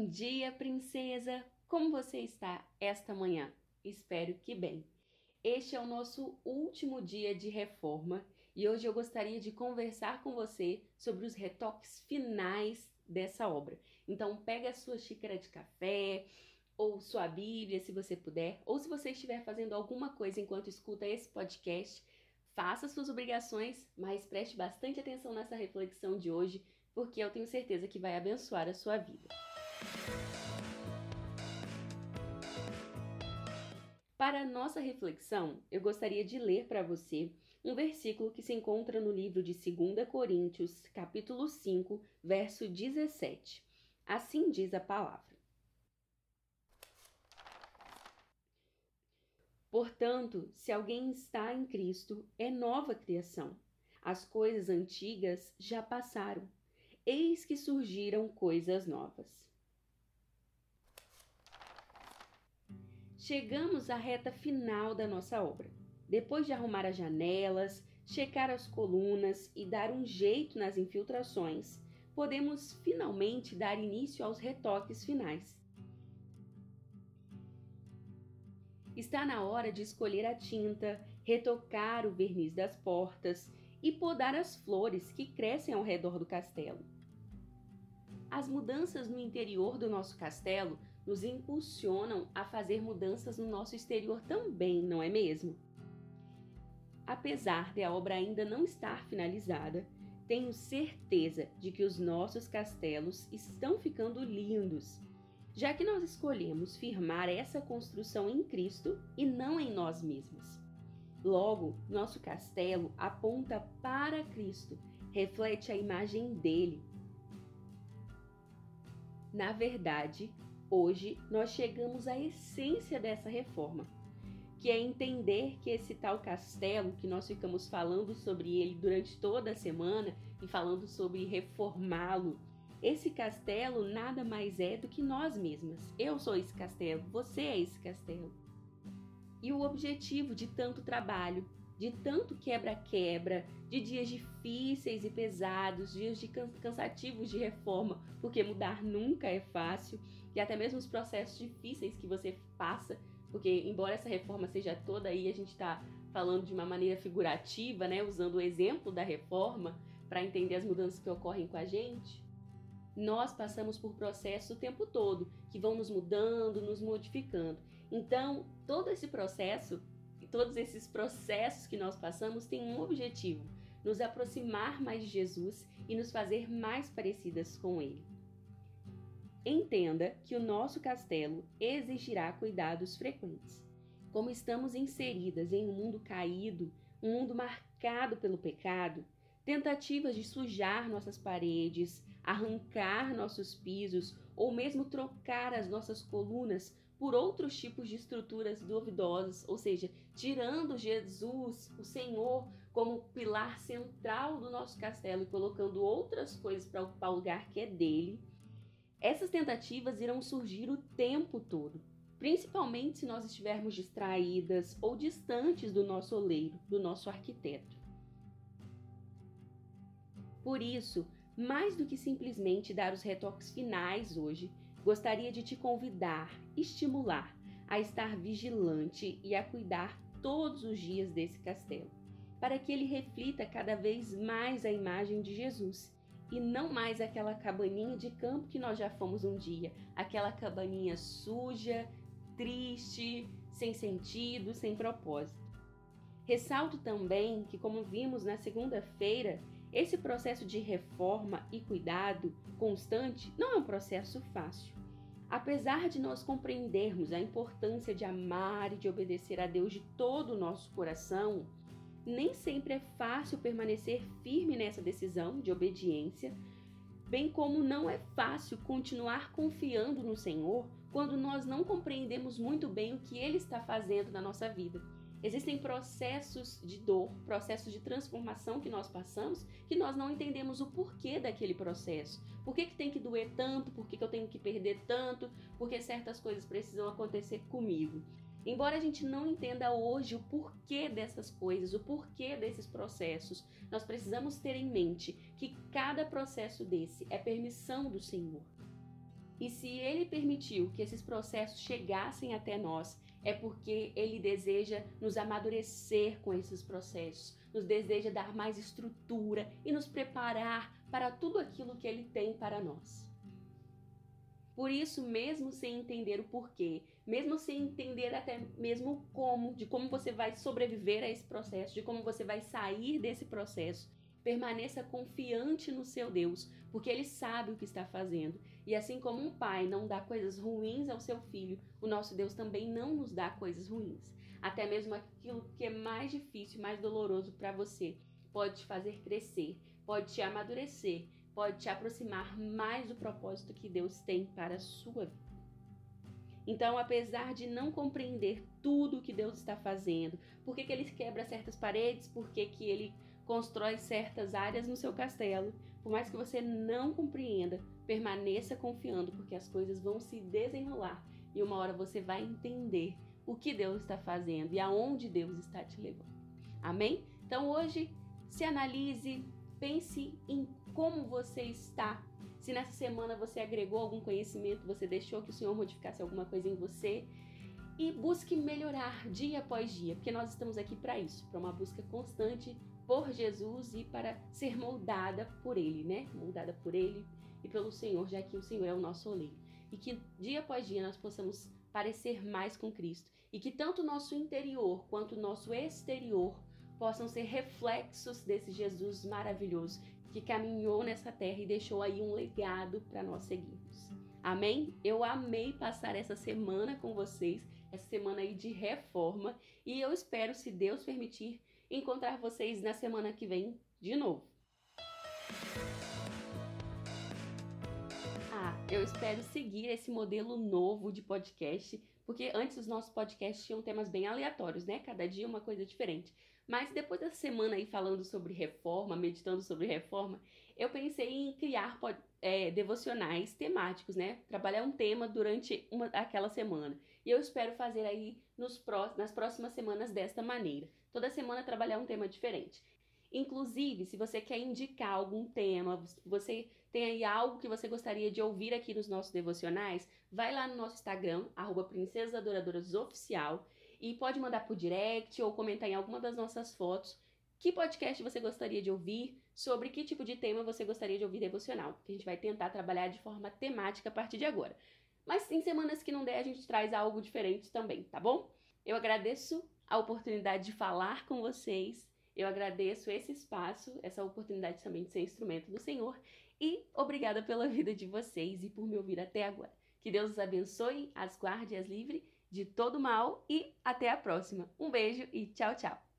Bom dia, princesa! Como você está esta manhã? Espero que bem. Este é o nosso último dia de reforma e hoje eu gostaria de conversar com você sobre os retoques finais dessa obra. Então, pega a sua xícara de café ou sua Bíblia, se você puder, ou se você estiver fazendo alguma coisa enquanto escuta esse podcast, faça suas obrigações, mas preste bastante atenção nessa reflexão de hoje, porque eu tenho certeza que vai abençoar a sua vida. Para a nossa reflexão, eu gostaria de ler para você um versículo que se encontra no livro de 2 Coríntios, capítulo 5, verso 17. Assim diz a palavra: Portanto, se alguém está em Cristo, é nova criação. As coisas antigas já passaram, eis que surgiram coisas novas. Chegamos à reta final da nossa obra. Depois de arrumar as janelas, checar as colunas e dar um jeito nas infiltrações, podemos finalmente dar início aos retoques finais. Está na hora de escolher a tinta, retocar o verniz das portas e podar as flores que crescem ao redor do castelo. As mudanças no interior do nosso castelo nos impulsionam a fazer mudanças no nosso exterior também, não é mesmo? Apesar de a obra ainda não estar finalizada, tenho certeza de que os nossos castelos estão ficando lindos, já que nós escolhemos firmar essa construção em Cristo e não em nós mesmos. Logo, nosso castelo aponta para Cristo, reflete a imagem dele. Na verdade, Hoje nós chegamos à essência dessa reforma, que é entender que esse tal castelo que nós ficamos falando sobre ele durante toda a semana e falando sobre reformá-lo, esse castelo nada mais é do que nós mesmas. Eu sou esse castelo, você é esse castelo. E o objetivo de tanto trabalho, de tanto quebra-quebra, de dias difíceis e pesados, dias de cansativos de reforma, porque mudar nunca é fácil, e até mesmo os processos difíceis que você passa, porque embora essa reforma seja toda aí, a gente está falando de uma maneira figurativa, né, usando o exemplo da reforma para entender as mudanças que ocorrem com a gente. Nós passamos por processos o tempo todo, que vão nos mudando, nos modificando. Então, todo esse processo todos esses processos que nós passamos têm um objetivo: nos aproximar mais de Jesus e nos fazer mais parecidas com Ele. Entenda que o nosso castelo exigirá cuidados frequentes. Como estamos inseridas em um mundo caído, um mundo marcado pelo pecado, tentativas de sujar nossas paredes, arrancar nossos pisos ou mesmo trocar as nossas colunas por outros tipos de estruturas duvidosas, ou seja, tirando Jesus, o Senhor, como pilar central do nosso castelo e colocando outras coisas para ocupar o lugar que é dele. Essas tentativas irão surgir o tempo todo, principalmente se nós estivermos distraídas ou distantes do nosso oleiro, do nosso arquiteto. Por isso, mais do que simplesmente dar os retoques finais hoje, gostaria de te convidar, estimular a estar vigilante e a cuidar todos os dias desse castelo, para que ele reflita cada vez mais a imagem de Jesus e não mais aquela cabaninha de campo que nós já fomos um dia, aquela cabaninha suja, triste, sem sentido, sem propósito. Ressalto também que, como vimos na segunda-feira, esse processo de reforma e cuidado constante não é um processo fácil. Apesar de nós compreendermos a importância de amar e de obedecer a Deus de todo o nosso coração, nem sempre é fácil permanecer firme nessa decisão de obediência, bem como não é fácil continuar confiando no Senhor quando nós não compreendemos muito bem o que Ele está fazendo na nossa vida. Existem processos de dor, processos de transformação que nós passamos que nós não entendemos o porquê daquele processo. Por que, que tem que doer tanto? Por que, que eu tenho que perder tanto? Por que certas coisas precisam acontecer comigo? Embora a gente não entenda hoje o porquê dessas coisas, o porquê desses processos, nós precisamos ter em mente que cada processo desse é permissão do Senhor. E se ele permitiu que esses processos chegassem até nós, é porque ele deseja nos amadurecer com esses processos, nos deseja dar mais estrutura e nos preparar para tudo aquilo que ele tem para nós. Por isso, mesmo sem entender o porquê, mesmo sem entender até mesmo como, de como você vai sobreviver a esse processo, de como você vai sair desse processo, permaneça confiante no seu Deus, porque ele sabe o que está fazendo. E assim como um pai não dá coisas ruins ao seu filho, o nosso Deus também não nos dá coisas ruins. Até mesmo aquilo que é mais difícil, mais doloroso para você, pode te fazer crescer, pode te amadurecer pode te aproximar mais do propósito que Deus tem para a sua vida. Então, apesar de não compreender tudo o que Deus está fazendo, por que, que ele quebra certas paredes, por que, que ele constrói certas áreas no seu castelo, por mais que você não compreenda, permaneça confiando, porque as coisas vão se desenrolar e uma hora você vai entender o que Deus está fazendo e aonde Deus está te levando. Amém? Então hoje se analise, pense em como você está. Se nessa semana você agregou algum conhecimento, você deixou que o Senhor modificasse alguma coisa em você. E busque melhorar dia após dia, porque nós estamos aqui para isso, para uma busca constante por Jesus e para ser moldada por Ele, né? Moldada por Ele e pelo Senhor, já que o Senhor é o nosso oleiro. E que dia após dia nós possamos parecer mais com Cristo. E que tanto o nosso interior quanto o nosso exterior possam ser reflexos desse Jesus maravilhoso que caminhou nessa terra e deixou aí um legado para nós seguirmos. Amém? Eu amei passar essa semana com vocês, essa semana aí de reforma, e eu espero, se Deus permitir, encontrar vocês na semana que vem de novo. Eu espero seguir esse modelo novo de podcast, porque antes os nossos podcasts tinham temas bem aleatórios, né? Cada dia uma coisa diferente. Mas depois dessa semana aí falando sobre reforma, meditando sobre reforma, eu pensei em criar é, devocionais temáticos, né? Trabalhar um tema durante uma, aquela semana. E eu espero fazer aí nos nas próximas semanas desta maneira. Toda semana trabalhar um tema diferente. Inclusive, se você quer indicar algum tema, você tem aí algo que você gostaria de ouvir aqui nos nossos devocionais, vai lá no nosso Instagram, arroba e pode mandar por direct ou comentar em alguma das nossas fotos que podcast você gostaria de ouvir, sobre que tipo de tema você gostaria de ouvir devocional, que a gente vai tentar trabalhar de forma temática a partir de agora. Mas em semanas que não der, a gente traz algo diferente também, tá bom? Eu agradeço a oportunidade de falar com vocês, eu agradeço esse espaço, essa oportunidade também de ser instrumento do Senhor e obrigada pela vida de vocês e por me ouvir até agora. Que Deus os abençoe, as guarde e as livre de todo mal e até a próxima. Um beijo e tchau, tchau.